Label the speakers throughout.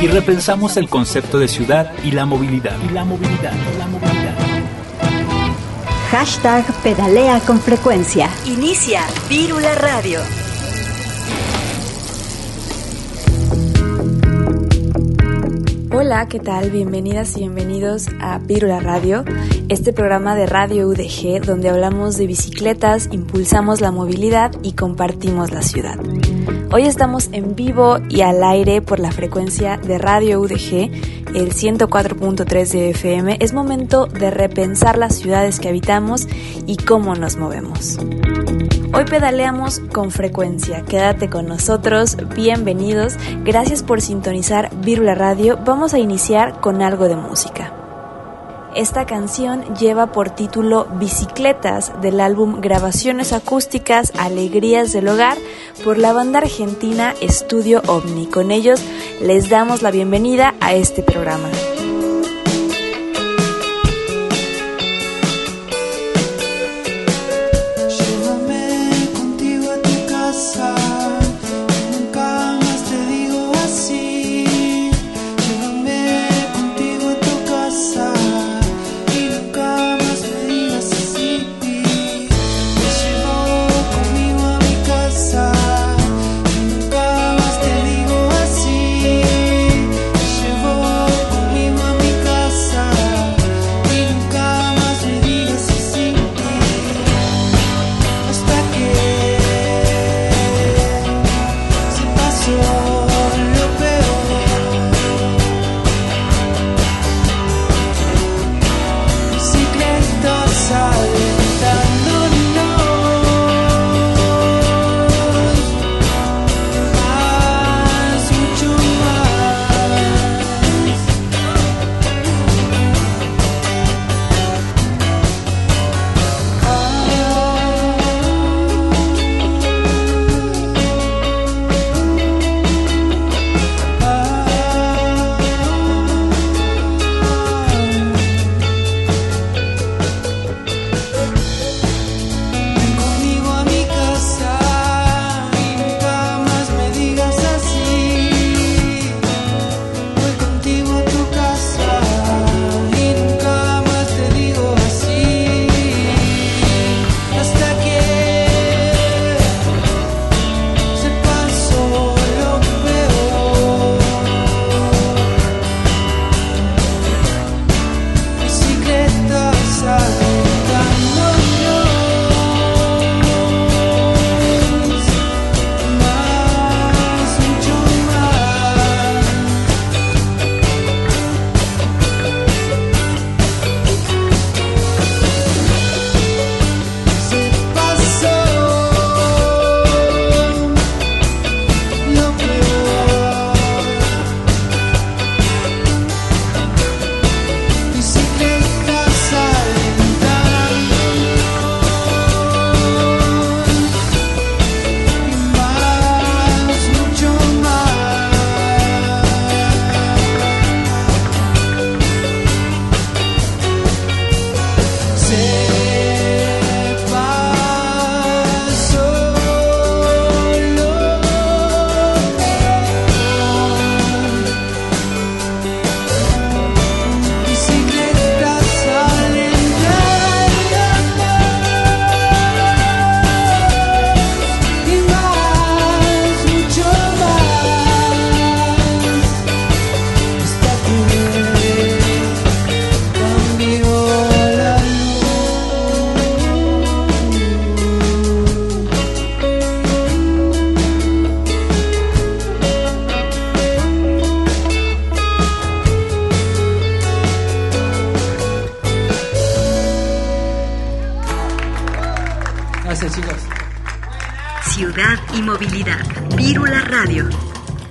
Speaker 1: y repensamos el concepto de ciudad y la movilidad. Y la movilidad, la movilidad.
Speaker 2: Hashtag pedalea con frecuencia. Inicia Vírula Radio.
Speaker 3: Hola, ¿qué tal? Bienvenidas y bienvenidos a Vírula Radio, este programa de Radio UDG donde hablamos de bicicletas, impulsamos la movilidad y compartimos la ciudad. Hoy estamos en vivo y al aire por la frecuencia de Radio UDG, el 104.3 de FM. Es momento de repensar las ciudades que habitamos y cómo nos movemos. Hoy pedaleamos con frecuencia. Quédate con nosotros, bienvenidos. Gracias por sintonizar Virula Radio. Vamos a iniciar con algo de música. Esta canción lleva por título Bicicletas del álbum Grabaciones Acústicas Alegrías del Hogar por la banda argentina Estudio OVNI. Con ellos les damos la bienvenida a este programa.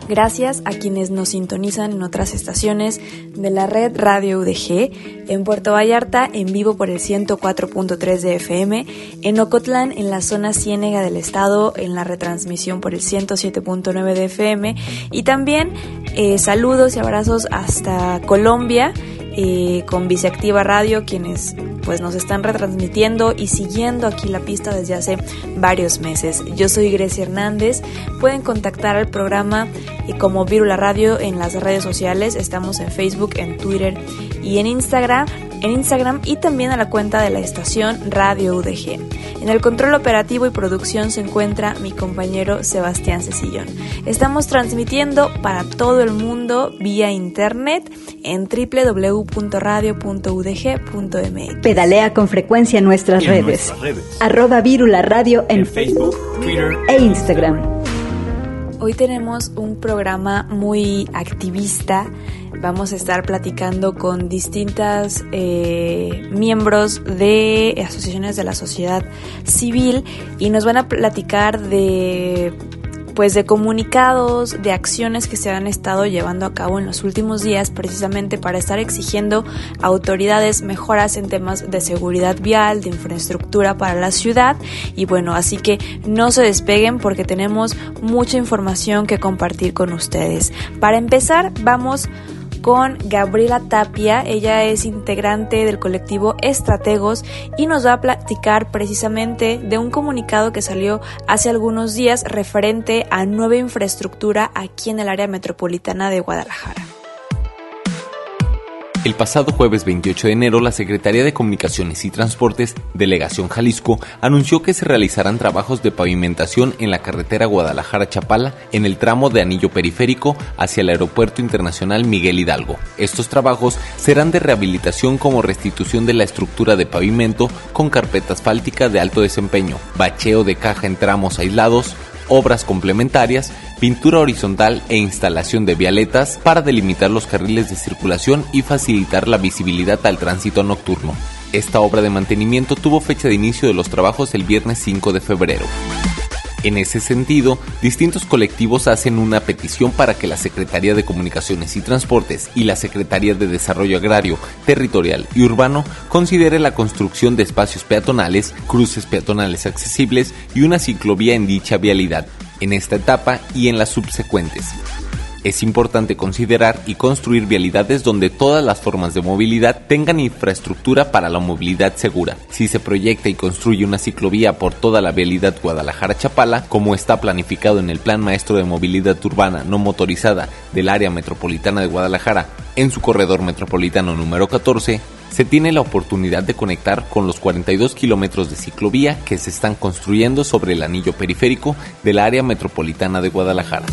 Speaker 4: Gracias a quienes nos sintonizan en otras estaciones de la red Radio UDG, en Puerto Vallarta en vivo por el 104.3 de FM, en Ocotlán en la zona ciénega del estado en la retransmisión por el 107.9 de FM y también eh, saludos y abrazos hasta Colombia eh, con Viceactiva Radio, quienes pues nos están retransmitiendo y siguiendo aquí la pista desde hace varios meses. Yo soy Grecia Hernández. Pueden contactar al programa eh, como Virula Radio en las redes sociales. Estamos en Facebook, en Twitter y en Instagram en Instagram y también a la cuenta de la estación Radio UDG. En el control operativo y producción se encuentra mi compañero Sebastián Cecillón. Estamos transmitiendo para todo el mundo vía internet en www.radio.udg.mx.
Speaker 2: Pedalea con frecuencia en nuestras, redes. Arroba Virula Radio en, Facebook, Twitter e Instagram.
Speaker 4: Hoy tenemos un programa muy activista. Vamos a estar platicando con distintas eh, miembros de asociaciones de la sociedad civil y nos van a platicar de pues de comunicados, de acciones que se han estado llevando a cabo en los últimos días precisamente para estar exigiendo a autoridades mejoras en temas de seguridad vial, de infraestructura para la ciudad y bueno, así que no se despeguen porque tenemos mucha información que compartir con ustedes. Para empezar, vamos con Gabriela Tapia. Ella es integrante del colectivo Estrategos y nos va a platicar precisamente de un comunicado que salió hace algunos días referente a nueva infraestructura aquí en el área metropolitana de Guadalajara.
Speaker 5: El pasado jueves 28 de enero, la Secretaría de Comunicaciones y Transportes, Delegación Jalisco, anunció que se realizarán trabajos de pavimentación en la carretera Guadalajara-Chapala en el tramo de anillo periférico hacia el Aeropuerto Internacional Miguel Hidalgo. Estos trabajos serán de rehabilitación como restitución de la estructura de pavimento con carpeta asfáltica de alto desempeño, bacheo de caja en tramos aislados, obras complementarias, pintura horizontal e instalación de vialetas para delimitar los carriles de circulación y facilitar la visibilidad al tránsito nocturno. Esta obra de mantenimiento tuvo fecha de inicio de los trabajos el viernes 5 de febrero. En ese sentido, distintos colectivos hacen una petición para que la Secretaría de Comunicaciones y Transportes y la Secretaría de Desarrollo Agrario, Territorial y Urbano considere la construcción de espacios peatonales, cruces peatonales accesibles y una ciclovía en dicha vialidad, en esta etapa y en las subsecuentes. Es importante considerar y construir vialidades donde todas las formas de movilidad tengan infraestructura para la movilidad segura. Si se proyecta y construye una ciclovía por toda la vialidad Guadalajara-Chapala, como está planificado en el Plan Maestro de Movilidad Urbana No Motorizada del Área Metropolitana de Guadalajara, en su corredor metropolitano número 14, se tiene la oportunidad de conectar con los 42 kilómetros de ciclovía que se están construyendo sobre el anillo periférico del área metropolitana de Guadalajara.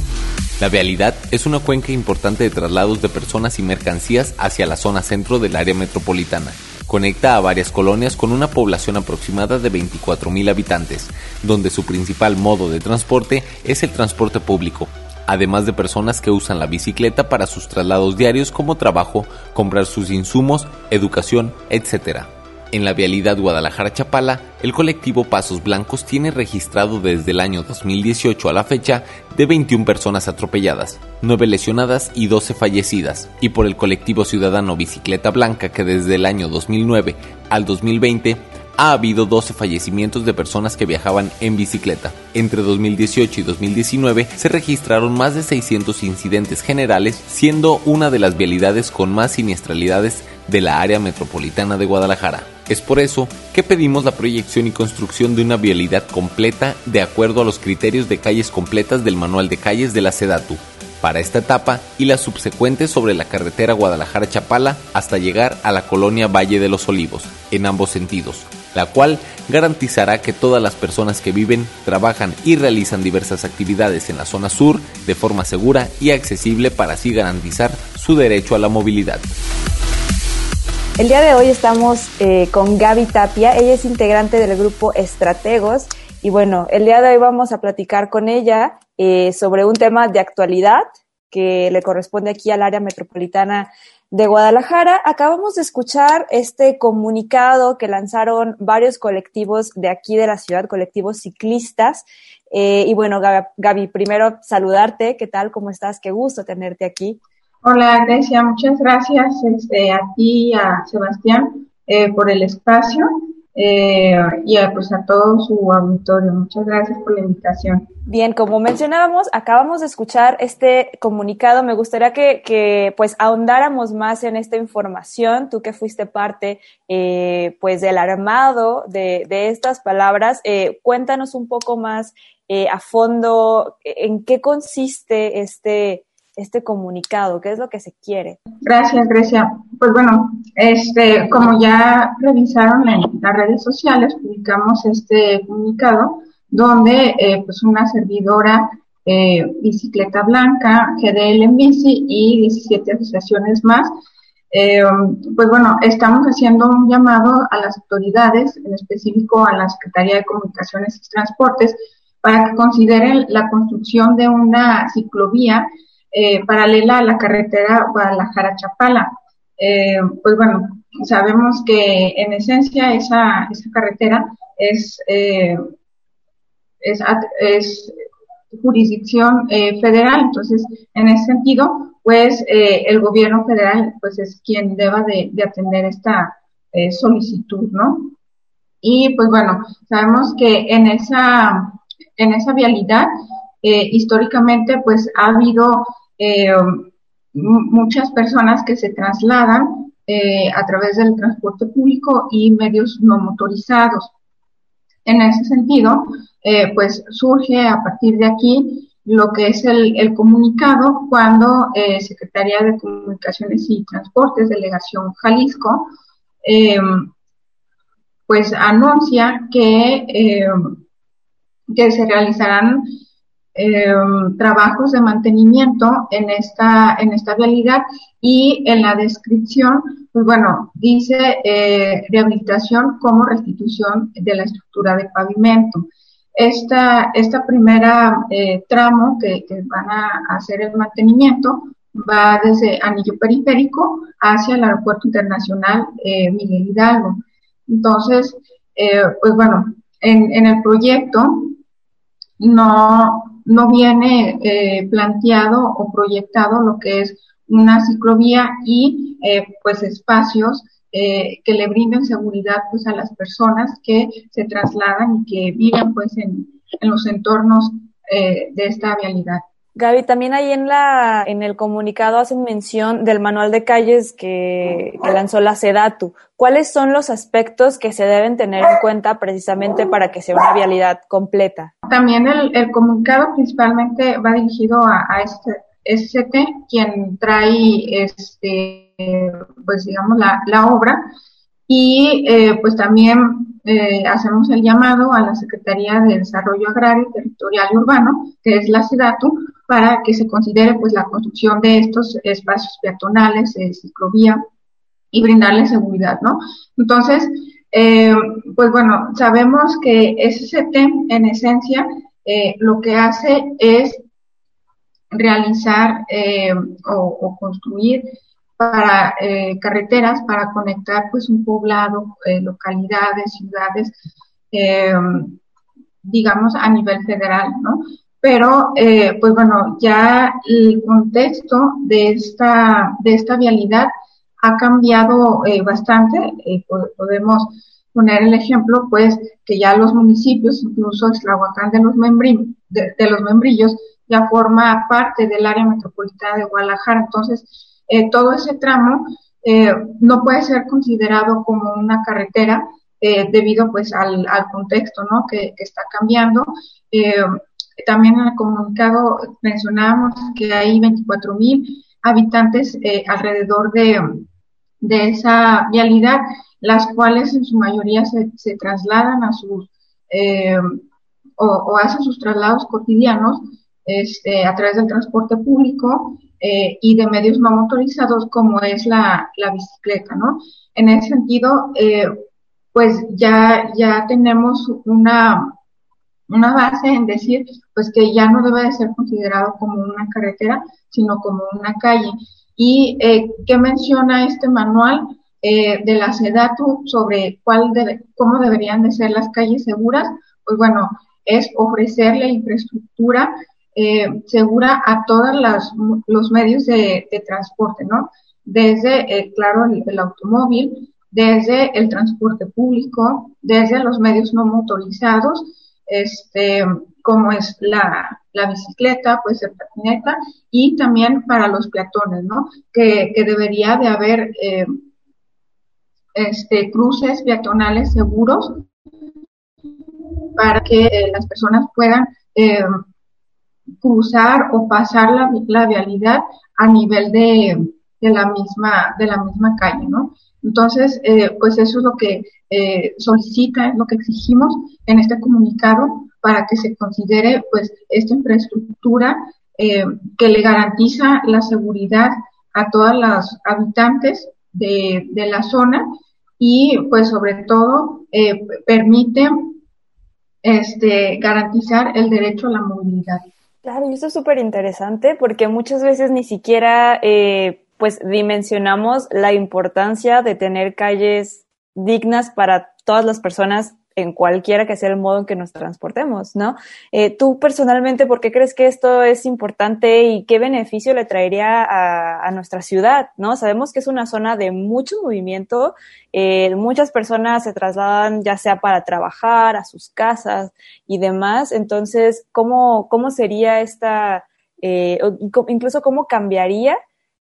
Speaker 5: La vialidad es una cuenca importante de traslados de personas y mercancías hacia la zona centro del área metropolitana. Conecta a varias colonias con una población aproximada de 24.000 habitantes, donde su principal modo de transporte es el transporte público, además de personas que usan la bicicleta para sus traslados diarios como trabajo, comprar sus insumos, educación, etc. En la vialidad Guadalajara-Chapala, el colectivo Pasos Blancos tiene registrado desde el año 2018 a la fecha de 21 personas atropelladas, 9 lesionadas y 12 fallecidas, y por el colectivo ciudadano Bicicleta Blanca que desde el año 2009 al 2020 ha habido 12 fallecimientos de personas que viajaban en bicicleta. Entre 2018 y 2019 se registraron más de 600 incidentes generales, siendo una de las vialidades con más siniestralidades de la área metropolitana de Guadalajara. Es por eso que pedimos la proyección y construcción de una vialidad completa de acuerdo a los criterios de calles completas del Manual de Calles de la SEDATU para esta etapa y las subsecuentes sobre la carretera Guadalajara-Chapala hasta llegar a la colonia Valle de los Olivos, en ambos sentidos, la cual garantizará que todas las personas que viven, trabajan y realizan diversas actividades en la zona sur de forma segura y accesible para así garantizar su derecho a la movilidad.
Speaker 4: El día de hoy estamos eh, con Gaby Tapia, ella es integrante del grupo Estrategos y bueno, el día de hoy vamos a platicar con ella eh, sobre un tema de actualidad que le corresponde aquí al área metropolitana
Speaker 6: de Guadalajara. Acabamos de escuchar este comunicado que lanzaron varios colectivos de aquí de la ciudad, colectivos ciclistas. Eh, y bueno, Gaby, primero saludarte. ¿Qué tal? ¿Cómo estás? Qué gusto tenerte aquí.
Speaker 7: Hola, Grecia. Muchas gracias este, a ti y a Sebastián eh, por el espacio eh, y a, pues a todo su auditorio. Muchas gracias por la invitación.
Speaker 6: Bien, como mencionábamos, acabamos de escuchar este comunicado. Me gustaría que, que pues ahondáramos más en esta información. Tú que fuiste parte eh, pues del armado de, de estas palabras, eh, cuéntanos un poco más eh, a fondo en qué consiste este este comunicado? ¿Qué es lo que se quiere?
Speaker 7: Gracias, Grecia. Pues bueno, este, como ya revisaron en las redes sociales, publicamos este comunicado donde eh, pues una servidora eh, Bicicleta Blanca, GDL en Bici y 17 asociaciones más, eh, pues bueno, estamos haciendo un llamado a las autoridades, en específico a la Secretaría de Comunicaciones y Transportes, para que consideren la construcción de una ciclovía eh, paralela a la carretera Guadalajara-Chapala. Eh, pues bueno, sabemos que en esencia esa, esa carretera es, eh, es, jurisdicción federal, entonces en ese sentido, pues el gobierno federal pues es quien deba de, de atender esta solicitud, ¿no? Y pues bueno, sabemos que en esa, en esa vialidad, históricamente pues ha habido eh, muchas personas que se trasladan eh, a través del transporte público y medios no motorizados. En ese sentido, eh, pues surge a partir de aquí lo que es el, comunicado cuando Secretaría de Comunicaciones y Transportes, Delegación Jalisco, pues anuncia que, que se realizarán eh, trabajos de mantenimiento en esta, en esta vialidad y en la descripción, pues bueno, dice eh, rehabilitación como restitución de la estructura de pavimento. Esta, esta primera eh, tramo que, van a hacer el mantenimiento va desde Anillo Periférico hacia el Aeropuerto Internacional eh, Miguel Hidalgo. Entonces, pues bueno, en, en el proyecto no, no viene eh, planteado o proyectado lo que es una ciclovía y eh, pues espacios eh, que le brinden seguridad pues a las personas que se trasladan y que viven pues en, en los entornos de esta vialidad.
Speaker 6: Gaby, también ahí en la en el comunicado hacen mención del manual de calles que, lanzó la SEDATU. ¿Cuáles son los aspectos que se deben tener en cuenta precisamente para que sea una vialidad completa?
Speaker 7: También el, comunicado principalmente va dirigido a, a este SCT, quien trae este pues digamos la, la obra y eh, pues también eh, hacemos el llamado a la Secretaría de Desarrollo Agrario, Territorial y Urbano, que es la SEDATU, para que se considere pues la construcción de estos espacios peatonales, de ciclovía y brindarle seguridad, ¿no? Entonces, eh, pues bueno, sabemos que SCT en esencia eh, lo que hace es realizar eh, o, o, construir para eh, carreteras para conectar pues un poblado, eh, localidades, ciudades, eh, digamos a nivel federal, ¿no? Pero eh, pues bueno, ya el contexto de esta de esta vialidad ha cambiado eh, bastante. Eh, podemos poner el ejemplo, pues que ya los municipios, incluso Eslahuacán de los membrillos, de, los membrillos, ya forma parte del área metropolitana de Guadalajara. Entonces, eh, todo ese tramo no puede ser considerado como una carretera debido pues al, contexto ¿no? que está cambiando. También en el comunicado mencionábamos que hay 24 mil habitantes eh, alrededor de, de esa vialidad, las cuales en su mayoría se, trasladan a sus eh, o, o, hacen sus traslados cotidianos este, a través del transporte público eh, y de medios no motorizados como es la, la bicicleta, ¿no? En ese sentido, eh, pues ya, ya tenemos una, una base en decir pues que ya no debe de ser considerado como una carretera, sino como una calle. ¿Y eh, qué menciona este manual eh, de la SEDATU sobre cuál cómo deberían de ser las calles seguras? Pues bueno, es ofrecerle infraestructura eh, segura a todos los medios de, transporte, ¿no? Desde, eh, claro, el, automóvil, desde el transporte público, desde los medios no motorizados, este, como es la, bicicleta, pues el patineta, y también para los peatones, ¿no? Que, debería de haber eh, este, cruces peatonales seguros para que las personas puedan cruzar o pasar la, la vialidad a nivel de, de, la misma de la misma calle, ¿no? Entonces, eh, pues eso es lo que eh, solicita, lo que exigimos en este comunicado para que se considere, pues, esta infraestructura eh, que le garantiza la seguridad a todas las habitantes de, la zona y, pues, sobre todo, permite este, garantizar el derecho a la movilidad.
Speaker 6: Claro, y eso es súper interesante porque muchas veces ni siquiera eh, pues dimensionamos la importancia de tener calles dignas para todas las personas en cualquiera que sea el modo en que nos transportemos, ¿no? Eh, tú personalmente, ¿por qué crees que esto es importante y qué beneficio le traería a, nuestra ciudad, ¿no? Sabemos que es una zona de mucho movimiento, eh, muchas personas se trasladan ya sea para trabajar, a sus casas y demás, entonces, ¿cómo, cómo sería esta, eh, incluso cómo cambiaría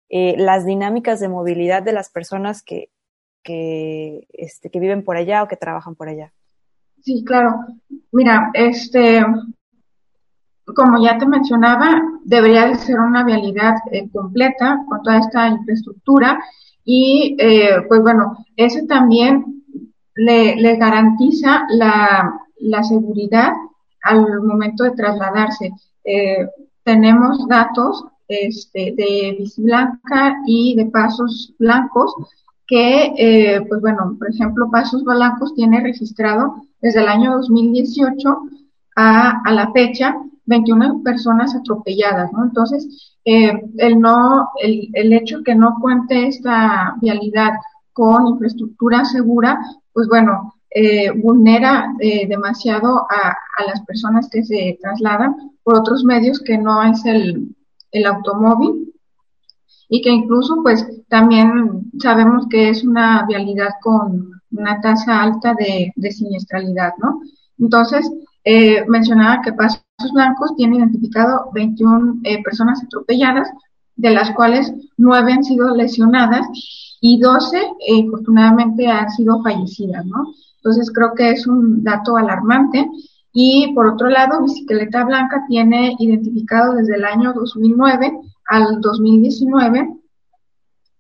Speaker 6: las dinámicas de movilidad de las personas que, que, este, que viven por allá o que trabajan por allá?
Speaker 7: Sí, claro. Mira, este, como ya te mencionaba, debería de ser una vialidad eh, completa con toda esta infraestructura y, eh, pues bueno, eso también le, le garantiza la, la, seguridad al momento de trasladarse. Eh, tenemos datos este, de blanca y de pasos blancos que, eh, pues bueno, por ejemplo, Pasos Blancos tiene registrado desde el año 2018 a, a la fecha 21 personas atropelladas, ¿no? Entonces, eh, el no, el, el hecho que no cuente esta vialidad con infraestructura segura, pues bueno, eh, vulnera eh, demasiado a, a, las personas que se trasladan por otros medios que no es el, el automóvil y que incluso pues también sabemos que es una vialidad con una tasa alta de, de siniestralidad, ¿no? Entonces, eh, mencionaba que Pasos Blancos tiene identificado 21 eh, personas atropelladas, de las cuales 9 han sido lesionadas y 12 eh, afortunadamente han sido fallecidas, ¿no? Entonces creo que es un dato alarmante. Y por otro lado, Bicicleta Blanca tiene identificado desde el año 2009 al 2019,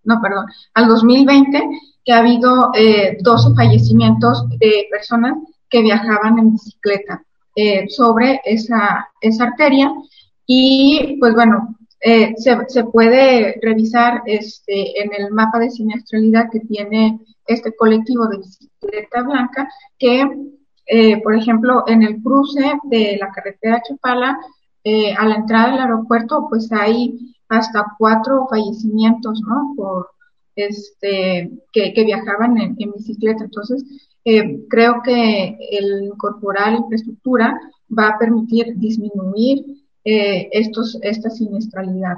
Speaker 7: no, perdón, al 2020, que ha habido eh, 12 fallecimientos de personas que viajaban en bicicleta eh, sobre esa, esa arteria. Y pues bueno, eh, se, se, puede revisar este, en el mapa de siniestralidad que tiene este colectivo de bicicleta blanca, que eh, por ejemplo en el cruce de la carretera Chapala, eh, a la entrada del aeropuerto, pues hay hasta cuatro fallecimientos, ¿no? Por, este, que, viajaban en, en, bicicleta. Entonces, eh, creo que el incorporar infraestructura va a permitir disminuir eh, estos, esta siniestralidad.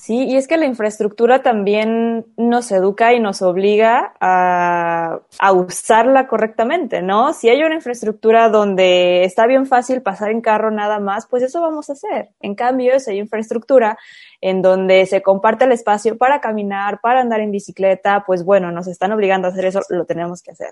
Speaker 6: Sí, y es que la infraestructura también nos educa y nos obliga a, a, usarla correctamente, ¿no? Si hay una infraestructura donde está bien fácil pasar en carro nada más, pues eso vamos a hacer. En cambio, si hay infraestructura en donde se comparte el espacio para caminar, para andar en bicicleta, pues bueno, nos están obligando a hacer eso, lo tenemos que hacer.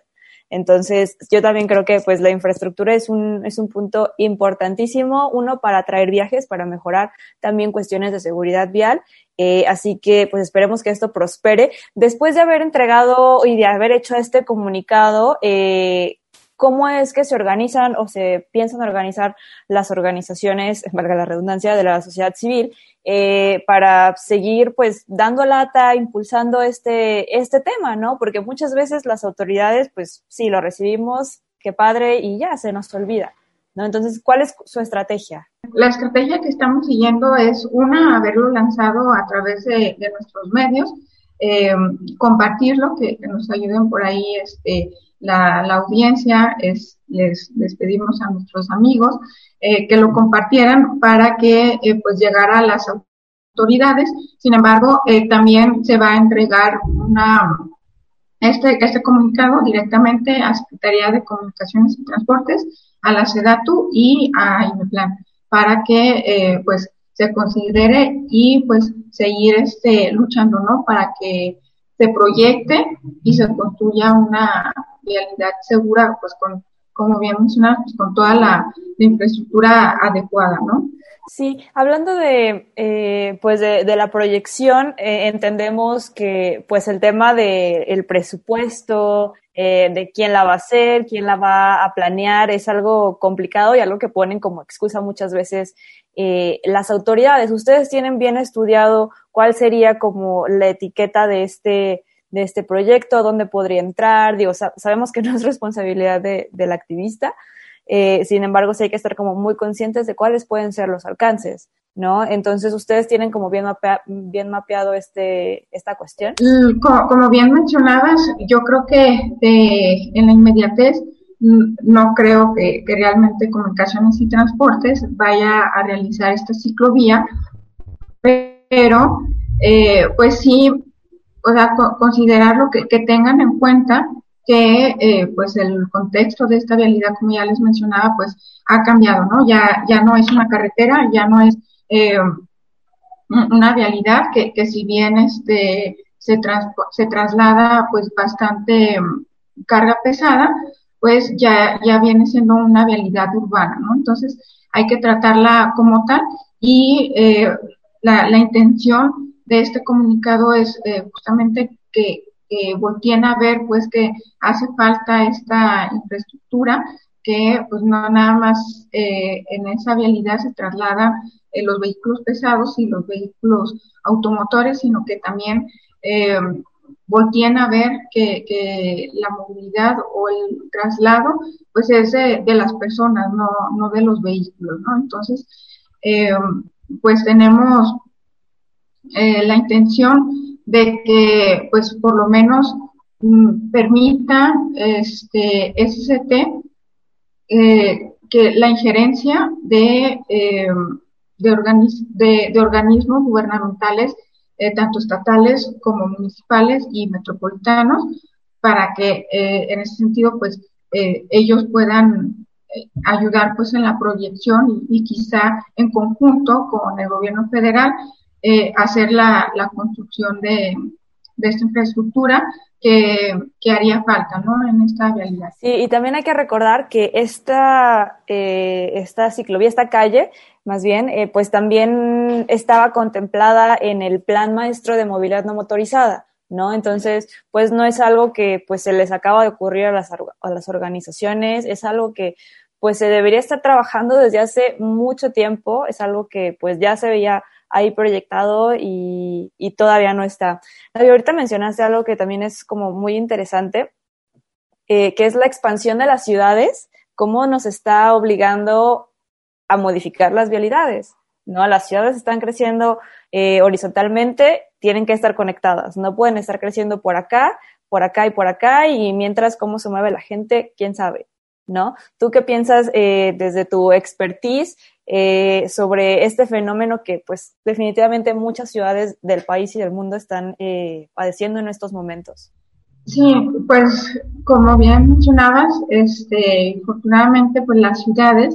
Speaker 6: Entonces, yo también creo que pues la infraestructura es un, es un punto importantísimo, uno para atraer viajes, para mejorar también cuestiones de seguridad vial. Eh, así que pues esperemos que esto prospere. Después de haber entregado y de haber hecho este comunicado, eh, cómo es que se organizan o se piensan organizar las organizaciones, valga la redundancia, de la sociedad civil eh, para seguir pues dando lata, impulsando este, este tema, ¿no? Porque muchas veces las autoridades pues sí, lo recibimos, qué padre, y ya se nos olvida. ¿no? Entonces, ¿cuál es su estrategia?
Speaker 7: La estrategia que estamos siguiendo es una, haberlo lanzado a través de, nuestros medios, eh, compartirlo, que, nos ayuden por ahí este, la, audiencia, es, les, les, pedimos a nuestros amigos eh, que lo compartieran para que eh, pues llegara a las autoridades. Sin embargo, eh, también se va a entregar una este, este comunicado directamente a Secretaría de Comunicaciones y Transportes, a la SEDATU y a IMEPLAN para que pues se considere y pues seguir este luchando no para que se proyecte y se construya una vialidad segura pues con como bien mencionado pues, con toda la, infraestructura adecuada no
Speaker 6: Sí, hablando de, eh, pues de, la proyección, eh, entendemos que pues el tema del el presupuesto, eh, de quién la va a hacer, quién la va a planear, es algo complicado y algo que ponen como excusa muchas veces las autoridades. ¿Ustedes tienen bien estudiado cuál sería como la etiqueta de este, de este proyecto, dónde podría entrar? Digo, sabemos que no es responsabilidad de, del activista, eh, sin embargo, sí hay que estar como muy conscientes de cuáles pueden ser los alcances, ¿no? Entonces, ustedes tienen como bien, bien mapeado este, esta cuestión.
Speaker 7: Mm, como, bien mencionabas, yo creo que en la inmediatez no creo que, realmente Comunicaciones y Transportes vaya a realizar esta ciclovía, pero eh, pues sí, o sea, considerarlo que, que tengan en cuenta que eh, pues el contexto de esta vialidad, como ya les mencionaba, pues ha cambiado, ¿no? Ya, ya no es una carretera, ya no es eh, una vialidad que, que si bien este se, se traslada pues bastante mm, carga pesada, pues ya, ya viene siendo una vialidad urbana, ¿no? Entonces hay que tratarla como tal y eh, la, la intención de este comunicado es justamente que que a ver pues que hace falta esta infraestructura que pues no nada más eh, en esa vialidad se trasladan eh, los vehículos pesados y los vehículos automotores, sino que también eh, a ver que, que, la movilidad o el traslado pues es de, de las personas, no, no de los vehículos, ¿no? Entonces, eh, pues tenemos eh, la intención de que pues por lo menos mm, permita este SCT eh, que la injerencia de, eh, de, de, organismos gubernamentales, eh, tanto estatales como municipales y metropolitanos, para que en ese sentido pues ellos puedan ayudar pues en la proyección y, quizá en conjunto con el gobierno federal eh, hacer la, la construcción de, de, esta infraestructura que, que, haría falta ¿no? en esta realidad.
Speaker 6: Sí, y también hay que recordar que esta, eh, esta ciclovía, esta calle, más bien, eh, pues también estaba contemplada en el Plan Maestro de Movilidad No Motorizada. ¿No? Entonces, pues no es algo que pues se les acaba de ocurrir a las, a las organizaciones, es algo que pues se debería estar trabajando desde hace mucho tiempo, es algo que pues ya se veía ahí proyectado y, y todavía no está. ahorita mencionaste algo que también es como muy interesante, eh, que es la expansión de las ciudades, cómo nos está obligando a modificar las vialidades. ¿No? Las ciudades están creciendo eh, horizontalmente, tienen que estar conectadas, no pueden estar creciendo por acá, por acá y por acá, y mientras cómo se mueve la gente, quién sabe, ¿no? ¿Tú qué piensas eh, desde tu expertise eh, sobre este fenómeno que pues definitivamente muchas ciudades del país y del mundo están eh, padeciendo en estos momentos.
Speaker 7: Sí, pues como bien mencionabas, este, afortunadamente pues las ciudades,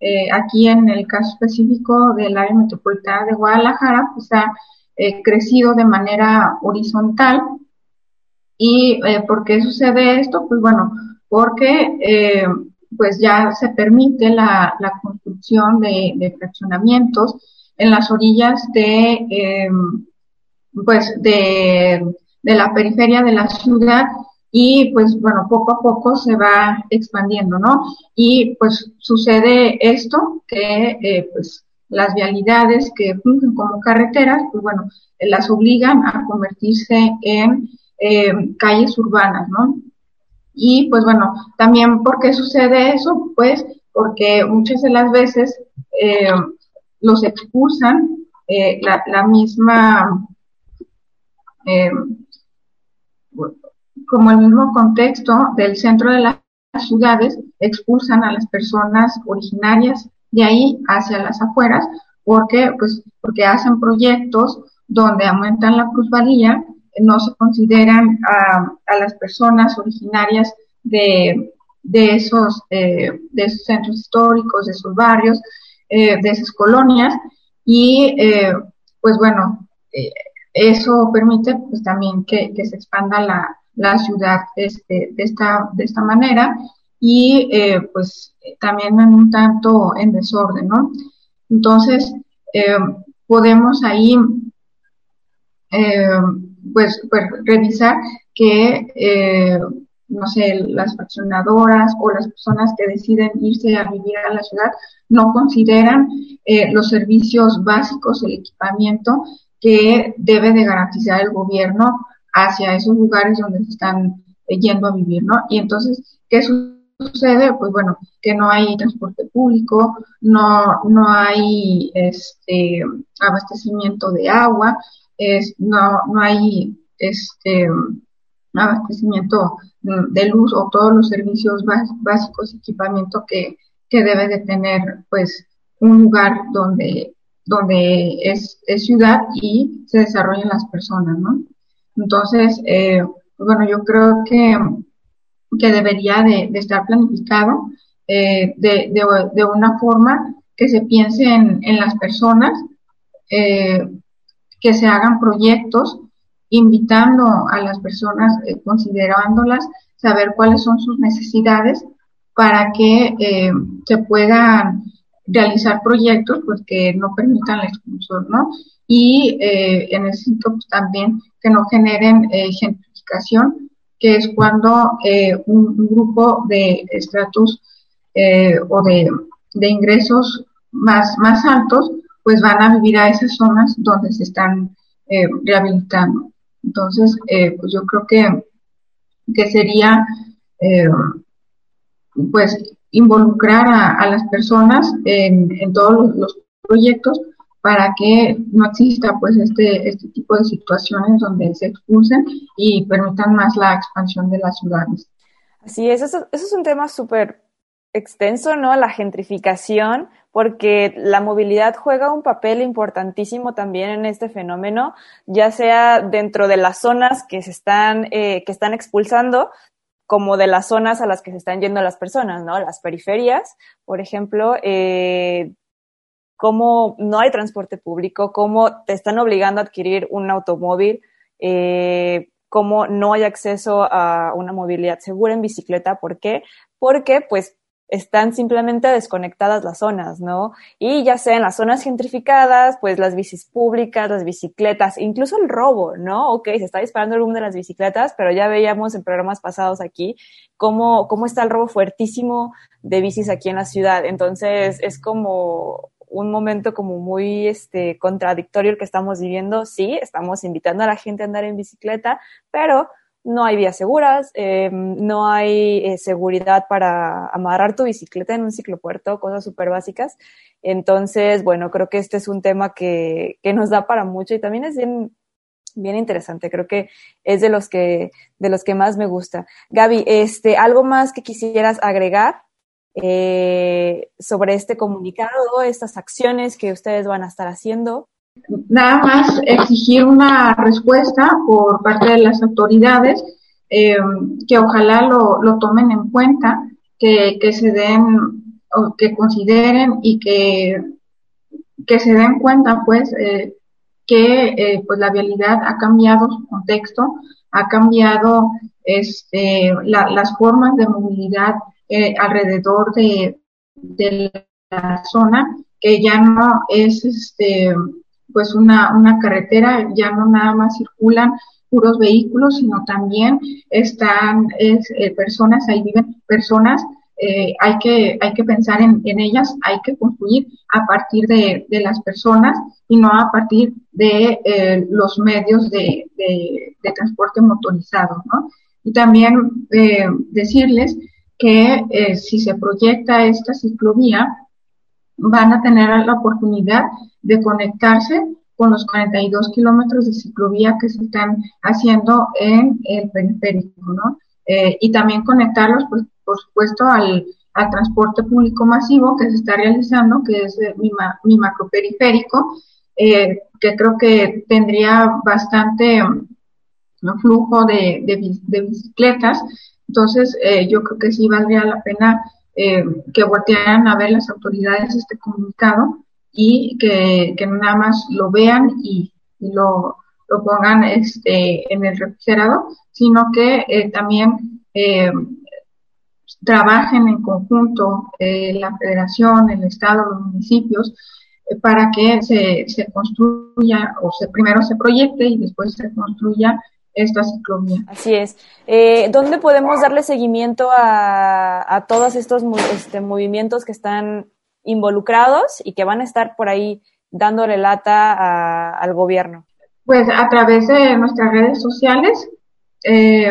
Speaker 7: eh, aquí en el caso específico del área metropolitana de Guadalajara, pues ha crecido de manera horizontal. ¿Y por qué sucede esto? Pues bueno, porque pues ya se permite la, construcción de, de, fraccionamientos en las orillas de, eh, pues de la periferia de la ciudad y pues bueno, poco a poco se va expandiendo, ¿no? Y pues sucede esto que eh, pues las vialidades que funcionan como carreteras, pues bueno, las obligan a convertirse en eh, calles urbanas, ¿no? Y pues bueno, también ¿por qué sucede eso? Pues porque muchas de las veces eh, los expulsan eh, la, misma, como el mismo contexto del centro de las ciudades, expulsan a las personas originarias de ahí hacia las afueras, porque, pues, porque hacen proyectos donde aumentan la plusvalía, no se consideran a, a las personas originarias de, de esos, eh, de esos centros históricos, de esos barrios, eh, de esas colonias y eh, pues bueno, eso permite pues también que, se expanda la, la ciudad este, de, esta, de esta manera y pues también en un tanto en desorden, ¿no? Entonces, podemos ahí pues, pues, revisar que no sé, las fraccionadoras o las personas que deciden irse a vivir a la ciudad no consideran eh, los servicios básicos, el equipamiento que debe de garantizar el gobierno hacia esos lugares donde se están yendo a vivir, ¿no? Y entonces, ¿qué sucede? Pues bueno, que no hay transporte público, no, no hay este abastecimiento de agua, es, no, no hay este abastecimiento de luz o todos los servicios básicos, equipamiento que, que debe de tener pues un lugar donde, donde es, es ciudad y se desarrollen las personas, ¿no? Entonces, eh, bueno, yo creo que, que debería de, estar planificado eh, de, de, de, una forma que se piense en, en las personas, eh, que se hagan proyectos invitando a las personas, eh, considerándolas, saber cuáles son sus necesidades para que eh, se puedan realizar proyectos pues que no permitan la expulsión, ¿no? Y eh, en ese sentido pues, también que no generen gentrificación, que es cuando un, grupo de estratos o de, de ingresos más, más altos pues van a vivir a esas zonas donde se están rehabilitando. Entonces, eh, pues yo creo que, que sería, eh, pues, involucrar a, las personas en, en todos los, proyectos para que no exista pues este, este tipo de situaciones donde se expulsen y permitan más la expansión de las ciudades.
Speaker 6: Así es, eso, eso es un tema súper extenso, ¿no? La gentrificación, porque la movilidad juega un papel importantísimo también en este fenómeno, ya sea dentro de las zonas que se están, eh, que están expulsando, como de las zonas a las que se están yendo las personas, ¿no? Las periferias, por ejemplo, eh, cómo no hay transporte público, cómo te están obligando a adquirir un automóvil, eh, cómo no hay acceso a una movilidad segura en bicicleta. ¿Por qué? Porque, pues, están simplemente desconectadas las zonas, ¿no? Y ya sea en las zonas gentrificadas, pues las bicis públicas, las bicicletas, incluso el robo, ¿no? Ok, se está disparando el boom de las bicicletas, pero ya veíamos en programas pasados aquí cómo, cómo está el robo fuertísimo de bicis aquí en la ciudad. Entonces, es como un momento como muy este contradictorio el que estamos viviendo. Sí, estamos invitando a la gente a andar en bicicleta, pero no hay vías seguras, eh, no hay eh, seguridad para amarrar tu bicicleta en un ciclopuerto, cosas súper básicas. Entonces, bueno, creo que este es un tema que, que nos da para mucho y también es bien, bien interesante. Creo que es de los que, de los que más me gusta. Gaby, este, algo más que quisieras agregar eh, sobre este comunicado, estas acciones que ustedes van a estar haciendo.
Speaker 7: Nada más exigir una respuesta por parte de las autoridades eh, que ojalá lo, lo, tomen en cuenta, que, que se den o que consideren y que, que se den cuenta pues eh, que eh, pues la vialidad ha cambiado su contexto, ha cambiado este, las formas de movilidad alrededor de, de la zona, que ya no es este pues una, una carretera, ya no nada más circulan puros vehículos, sino también están es, eh, personas, ahí viven personas, eh, hay, que, hay que pensar en, en, ellas, hay que construir a partir de, de las personas y no a partir de eh, los medios de, de, de, transporte motorizado, ¿no? Y también decirles que eh, si se proyecta esta ciclovía, van a tener la oportunidad de conectarse con los 42 kilómetros de ciclovía que se están haciendo en el periférico, ¿no? Eh, y también conectarlos, pues, por supuesto, al, transporte público masivo que se está realizando, que es mi, mi macroperiférico, eh, que creo que tendría bastante flujo de, de, bicicletas. Entonces, eh, yo creo que sí valdría la pena eh, que voltearan a ver las autoridades este comunicado y que, que nada más lo vean y, lo, lo, pongan este, en el refrigerador, sino que eh, también eh, trabajen en conjunto eh, la federación, el estado, los municipios, para que se, se construya o se primero se proyecte y después se construya esta ciclovía.
Speaker 6: Así es. Eh, ¿Dónde podemos darle seguimiento a, a todos estos este, movimientos que están involucrados y que van a estar por ahí dándole lata al gobierno?
Speaker 7: Pues a través de nuestras redes sociales. Eh,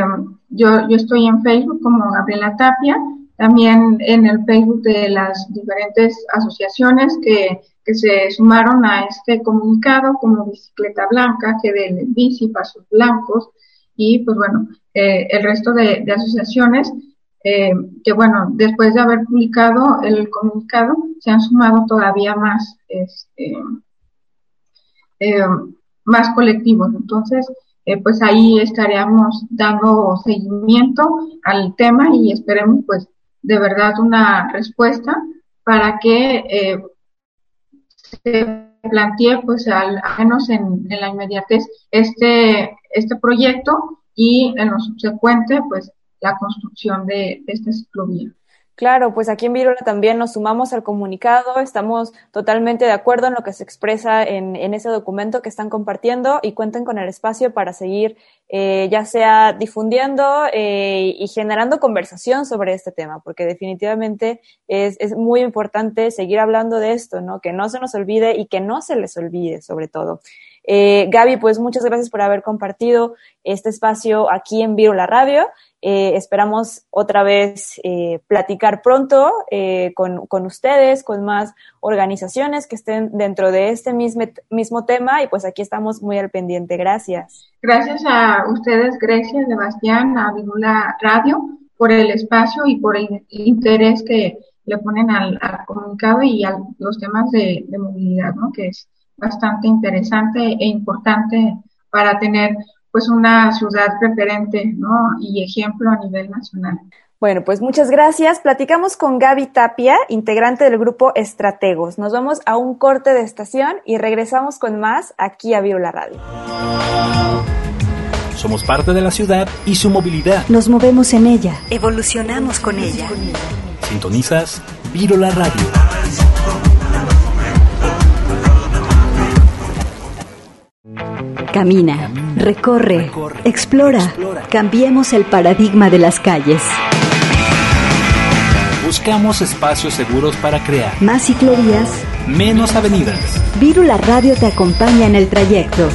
Speaker 7: yo, yo estoy en Facebook como Gabriela Tapia, también en el Facebook de las diferentes asociaciones que, que se sumaron a este comunicado como Bicicleta Blanca, GDL Bici, Pasos Blancos y pues bueno, eh, el resto de, de asociaciones eh, que bueno, después de haber publicado el comunicado, se han sumado todavía más, este, eh, más colectivos. Entonces, eh, pues ahí estaríamos dando seguimiento al tema y esperemos pues de verdad una respuesta para que eh, se plantee pues al, menos en, en, la inmediatez este, este proyecto y en lo subsecuente pues la construcción de, esta ciclovía.
Speaker 6: Claro, pues aquí en Virula también nos sumamos al comunicado, estamos totalmente de acuerdo en lo que se expresa en, en ese documento que están compartiendo y cuenten con el espacio para seguir eh, ya sea difundiendo eh, y generando conversación sobre este tema, porque definitivamente es, muy importante seguir hablando de esto, ¿no? Que no se nos olvide y que no se les olvide, sobre todo. Eh, Gaby, pues muchas gracias por haber compartido este espacio aquí en Virula Radio. Eh, esperamos otra vez eh, platicar pronto eh, con, con, ustedes, con más organizaciones que estén dentro de este mismo, mismo tema y pues aquí estamos muy al pendiente. Gracias.
Speaker 7: Gracias a ustedes, Grecia, Sebastián, a Virula Radio por el espacio y por el interés que le ponen al, comunicado y a los temas de, de movilidad, ¿no? que es bastante interesante e importante para tener pues una ciudad referente ¿no? y ejemplo a nivel nacional.
Speaker 6: Bueno, pues muchas gracias. Platicamos con Gaby Tapia, integrante del grupo Estrategos. Nos vamos a un corte de estación y regresamos con más aquí a Virula Radio.
Speaker 1: Somos parte de la ciudad y su movilidad.
Speaker 2: Nos movemos en ella. Evolucionamos con ella.
Speaker 1: Sintonizas Virula Radio.
Speaker 2: Camina, recorre, explora. Cambiemos el paradigma de las calles.
Speaker 1: Buscamos espacios seguros para crear
Speaker 2: más ciclovías,
Speaker 1: menos avenidas.
Speaker 2: Virula Radio te acompaña en el trayecto.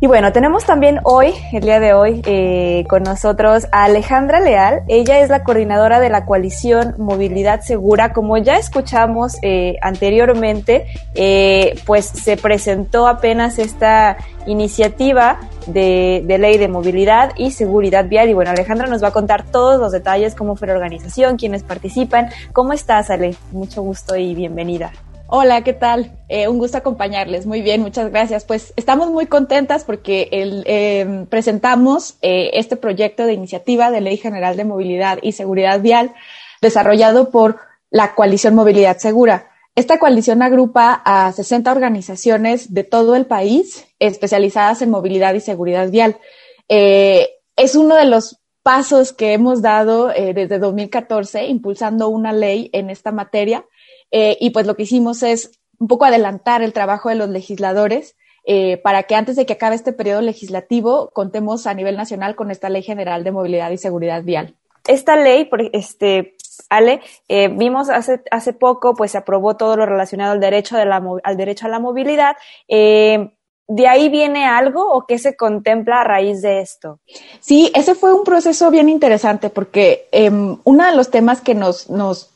Speaker 6: Y bueno, tenemos también hoy, el día de hoy, eh, con nosotros a Alejandra Leal. Ella es la coordinadora de la coalición Movilidad Segura. Como ya escuchamos eh, anteriormente, eh, pues se presentó apenas esta iniciativa de, de, ley de movilidad y seguridad vial. Y bueno, Alejandra nos va a contar todos los detalles, cómo fue la organización, quiénes participan. ¿Cómo estás, Ale? Mucho gusto y bienvenida.
Speaker 8: Hola, ¿qué tal? Eh, un gusto acompañarles. Muy bien, muchas gracias. Pues estamos muy contentas porque eh, presentamos eh, este proyecto de iniciativa de Ley General de Movilidad y Seguridad Vial desarrollado por la Coalición Movilidad Segura. Esta coalición agrupa a 60 organizaciones de todo el país especializadas en movilidad y seguridad vial. Eh, es uno de los pasos que hemos dado desde 2014 impulsando una ley en esta materia eh, y pues lo que hicimos es un poco adelantar el trabajo de los legisladores eh, para que antes de que acabe este periodo legislativo contemos a nivel nacional con esta Ley General de Movilidad y Seguridad Vial.
Speaker 6: Esta ley, este, Ale, eh, vimos hace, hace poco, pues se aprobó todo lo relacionado al derecho, de la, al derecho a la movilidad. Eh, ¿De ahí viene algo o qué se contempla a raíz de esto?
Speaker 8: Sí, ese fue un proceso bien interesante porque em, uno de los temas que nos, nos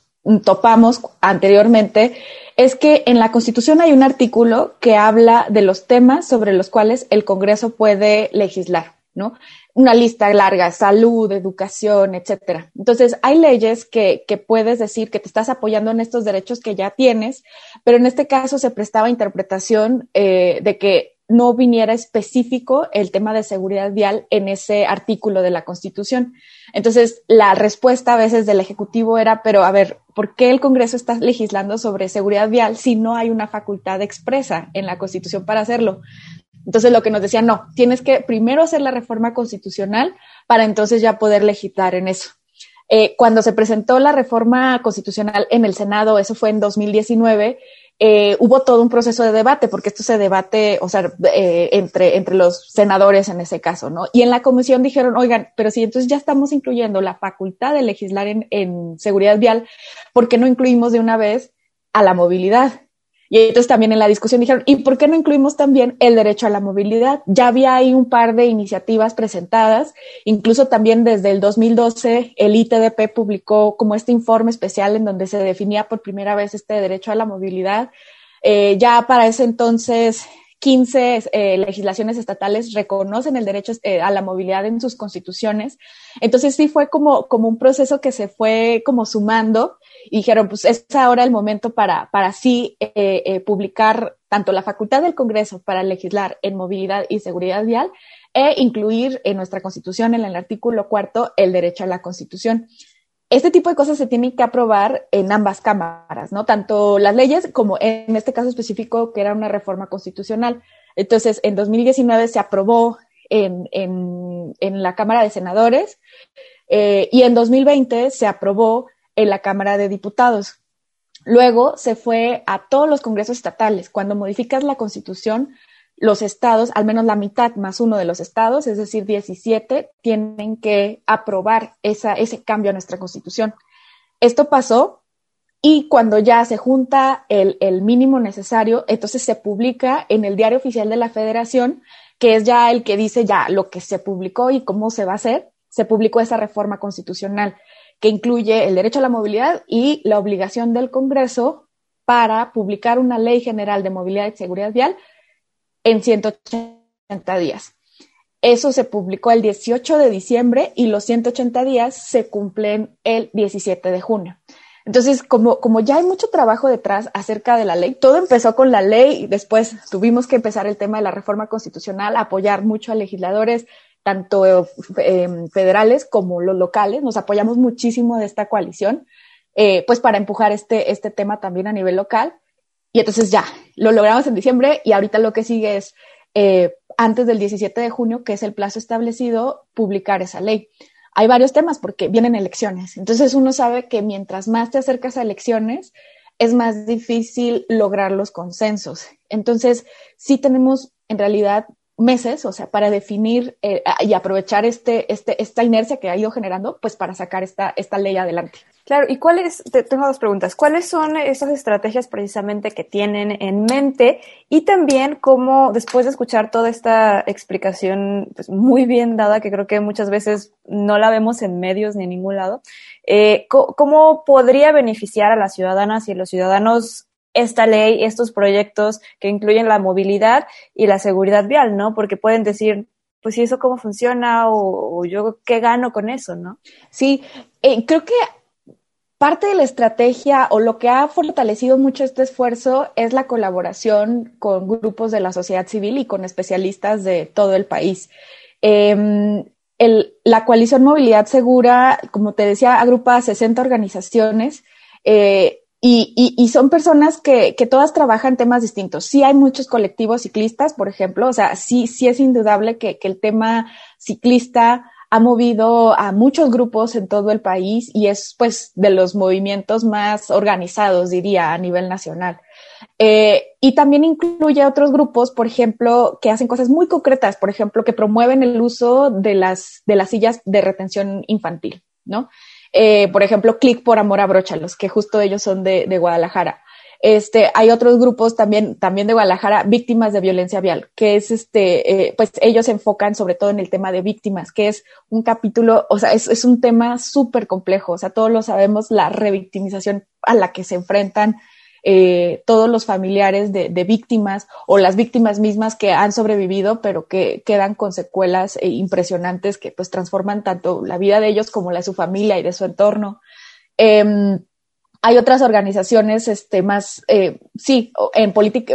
Speaker 8: topamos anteriormente es que en la Constitución hay un artículo que habla de los temas sobre los cuales el Congreso puede legislar, ¿no? Una lista larga, salud, educación, etcétera. Entonces, hay leyes que, que puedes decir que te estás apoyando en estos derechos que ya tienes, pero en este caso se prestaba interpretación eh, de que no viniera específico el tema de seguridad vial en ese artículo de la Constitución. Entonces, la respuesta a veces del Ejecutivo era, pero a ver, ¿por qué el Congreso está legislando sobre seguridad vial si no hay una facultad expresa en la Constitución para hacerlo? Entonces, lo que nos decían, no, tienes que primero hacer la reforma constitucional para entonces ya poder legislar en eso. Eh, cuando se presentó la reforma constitucional en el Senado, eso fue en 2019, eh, hubo todo un proceso de debate, porque esto se debate, o sea, eh, entre, entre los senadores en ese caso, ¿no? Y en la comisión dijeron, oigan, pero si entonces ya estamos incluyendo la facultad de legislar en, en seguridad vial, ¿por qué no incluimos de una vez a la movilidad? Y entonces también en la discusión dijeron, ¿y por qué no incluimos también el derecho a la movilidad? Ya había ahí un par de iniciativas presentadas, incluso también desde el 2012 el ITDP publicó como este informe especial en donde se definía por primera vez este derecho a la movilidad. Eh, ya para ese entonces 15 eh, legislaciones estatales reconocen el derecho eh, a la movilidad en sus constituciones. Entonces sí fue como, como un proceso que se fue como sumando y dijeron, pues es ahora el momento para, para sí eh, eh, publicar tanto la facultad del Congreso para legislar en movilidad y seguridad vial e incluir en nuestra Constitución, en el artículo cuarto, el derecho a la Constitución. Este tipo de cosas se tienen que aprobar en ambas cámaras, ¿no? Tanto las leyes como en este caso específico, que era una reforma constitucional. Entonces, en 2019 se aprobó en, en, en la Cámara de Senadores eh, y en 2020 se aprobó en la Cámara de Diputados. Luego se fue a todos los congresos estatales. Cuando modificas la constitución, los estados, al menos la mitad más uno de los estados, es decir, 17, tienen que aprobar esa, ese cambio a nuestra constitución. Esto pasó y cuando ya se junta el, el, mínimo necesario, entonces se publica en el diario oficial de la federación, que es ya el que dice ya lo que se publicó y cómo se va a hacer, se publicó esa reforma constitucional que incluye el derecho a la movilidad y la obligación del Congreso para publicar una ley general de movilidad y seguridad vial en 180 días. Eso se publicó el 18 de diciembre y los 180 días se cumplen el 17 de junio. Entonces, como, como ya hay mucho trabajo detrás acerca de la ley, todo empezó con la ley y después tuvimos que empezar el tema de la reforma constitucional, apoyar mucho a legisladores, tanto eh, federales como los locales. Nos apoyamos muchísimo de esta coalición, eh, pues para empujar este, este tema también a nivel local. Y entonces ya, lo logramos en diciembre y ahorita lo que sigue es, eh, antes del 17 de junio, que es el plazo establecido, publicar esa ley. Hay varios temas porque vienen elecciones. Entonces uno sabe que mientras más te acercas a elecciones, es más difícil lograr los consensos. Entonces, sí tenemos en realidad meses, o sea, para definir eh, y aprovechar este, este, esta inercia que ha ido generando, pues para sacar esta, esta ley adelante.
Speaker 6: Claro, y cuáles, tengo dos preguntas, ¿cuáles son esas estrategias precisamente que tienen en mente? Y también cómo, después de escuchar toda esta explicación pues, muy bien dada, que creo que muchas veces no la vemos en medios ni en ningún lado, eh, ¿cómo podría beneficiar a las ciudadanas y a los ciudadanos esta ley, estos proyectos que incluyen la movilidad y la seguridad vial, ¿no? Porque pueden decir, pues, ¿y eso cómo funciona? O, yo qué gano con eso, ¿no?
Speaker 8: Sí, eh, creo que parte de la estrategia o lo que ha fortalecido mucho este esfuerzo es la colaboración con grupos de la sociedad civil y con especialistas de todo el país. El, la coalición Movilidad Segura, como te decía, agrupa a 60 organizaciones. Eh, y, y, y, son personas que, que todas trabajan temas distintos. Sí hay muchos colectivos ciclistas, por ejemplo, o sea, sí, sí es indudable que, que el tema ciclista ha movido a muchos grupos en todo el país y es pues de los movimientos más organizados, diría, a nivel nacional. Eh, y también incluye otros grupos, por ejemplo, que hacen cosas muy concretas, por ejemplo, que promueven el uso de las, de las sillas de retención infantil, ¿no? Eh, por ejemplo, Click por Amor a Brochalos, que justo ellos son de, de Guadalajara. Este, hay otros grupos también, también de Guadalajara, víctimas de violencia vial, que es este, eh, pues ellos se enfocan sobre todo en el tema de víctimas, que es un capítulo, o sea, es, es un tema súper complejo, o sea, todos lo sabemos, la revictimización a la que se enfrentan eh, todos los familiares de, de, víctimas o las víctimas mismas que han sobrevivido, pero que quedan con secuelas eh, impresionantes que pues transforman tanto la vida de ellos como la de su familia y de su entorno. Eh, hay otras organizaciones este, más, eh, sí, en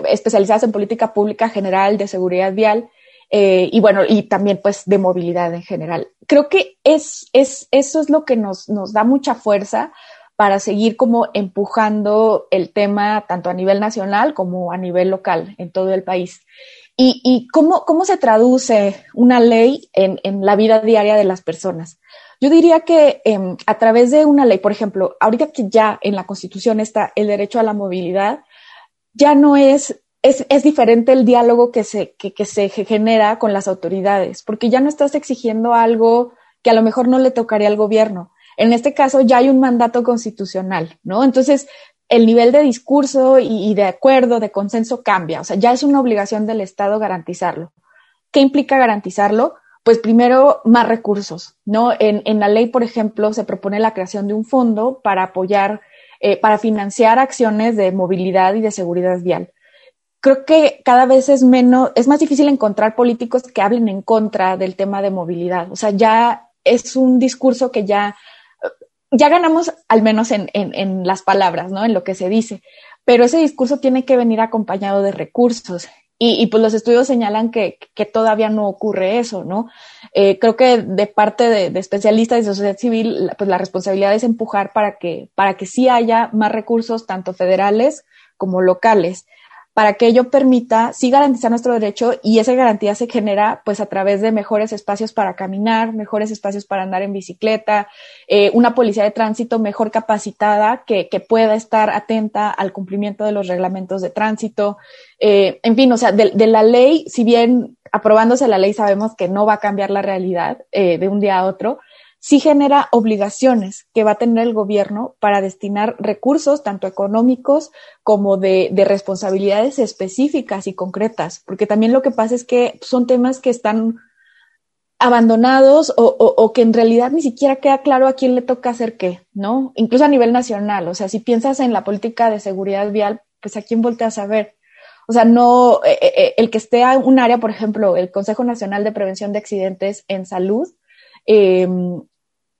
Speaker 8: especializadas en política pública general de seguridad vial y bueno, y también pues de movilidad en general. Creo que es, es, eso es lo que nos, nos da mucha fuerza para seguir como empujando el tema tanto a nivel nacional como a nivel local en todo el país. ¿Y, cómo, cómo se traduce una ley en, en la vida diaria de las personas? Yo diría que eh, a través de una ley, por ejemplo, ahorita que ya en la Constitución está el derecho a la movilidad, ya no es, es, es diferente el diálogo que se, que, que se genera con las autoridades, porque ya no estás exigiendo algo que a lo mejor no le tocaría al gobierno. En este caso ya hay un mandato constitucional, ¿no? Entonces, el nivel de discurso y, de acuerdo, de consenso cambia. O sea, ya es una obligación del Estado garantizarlo. ¿Qué implica garantizarlo? pues primero más recursos, ¿no? En, en, la ley, por ejemplo, se propone la creación de un fondo para apoyar, eh, para financiar acciones de movilidad y de seguridad vial. Creo que cada vez es menos, es más difícil encontrar políticos que hablen en contra del tema de movilidad. O sea, ya es un discurso que ya, ya ganamos al menos en, en, las palabras, ¿no? En lo que se dice. Pero ese discurso tiene que venir acompañado de recursos y, pues los estudios señalan que, que, todavía no ocurre eso, ¿no? Eh, creo que de parte de, de, especialistas de sociedad civil, pues la responsabilidad es empujar para que, para que sí haya más recursos, tanto federales como locales para que ello permita sí garantizar nuestro derecho y esa garantía se genera pues a través de mejores espacios para caminar, mejores espacios para andar en bicicleta, eh, una policía de tránsito mejor capacitada que, que, pueda estar atenta al cumplimiento de los reglamentos de tránsito, eh, en fin, o sea, de, de, la ley, si bien aprobándose la ley sabemos que no va a cambiar la realidad eh, de un día a otro, sí genera obligaciones que va a tener el gobierno para destinar recursos, tanto económicos como de, de, responsabilidades específicas y concretas, porque también lo que pasa es que son temas que están abandonados o, que en realidad ni siquiera queda claro a quién le toca hacer qué, ¿no? Incluso a nivel nacional, o sea, si piensas en la política de seguridad vial, pues a quién volteas a ver. O sea, no, eh, eh, el que esté a un área, por ejemplo, el Consejo Nacional de Prevención de Accidentes en Salud, eh,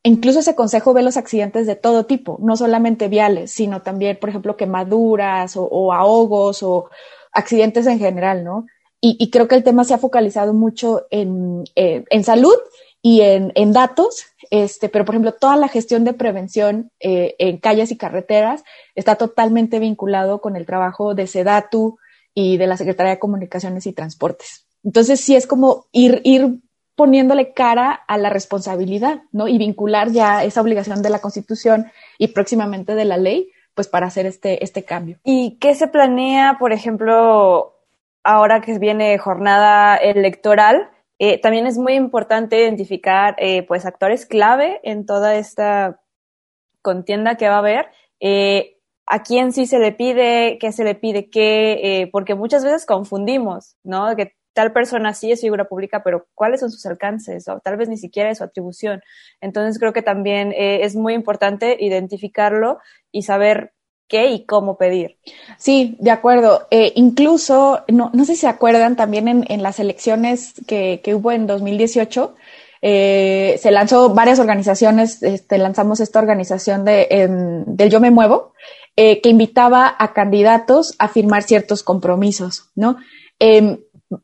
Speaker 8: incluso ese consejo ve los accidentes de todo tipo, no solamente viales, sino también, por ejemplo, quemaduras o, o ahogos o accidentes en general, ¿no? Y, y, creo que el tema se ha focalizado mucho en, en, en salud y en, en, datos, este, pero por ejemplo, toda la gestión de prevención eh, en calles y carreteras está totalmente vinculado con el trabajo de SEDATU y de la Secretaría de Comunicaciones y Transportes. Entonces, sí es como ir, ir poniéndole cara a la responsabilidad, ¿no? Y vincular ya esa obligación de la Constitución y próximamente de la ley, pues para hacer este, este cambio.
Speaker 6: ¿Y qué se planea, por ejemplo, ahora que viene jornada electoral? Eh, también es muy importante identificar, eh, pues, actores clave en toda esta contienda que va a haber. Eh, a quién sí se le pide, qué se le pide qué, porque muchas veces confundimos, ¿no? Tal persona sí es figura pública, pero cuáles son sus alcances o tal vez ni siquiera es su atribución. Entonces creo que también eh, es muy importante identificarlo y saber qué y cómo pedir.
Speaker 8: Sí, de acuerdo. Eh, incluso, no, no sé si se acuerdan también en, las elecciones que, que, hubo en 2018. Eh, se lanzó varias organizaciones, este, lanzamos esta organización de, eh, del Yo Me Muevo, que invitaba a candidatos a firmar ciertos compromisos, ¿no? Em,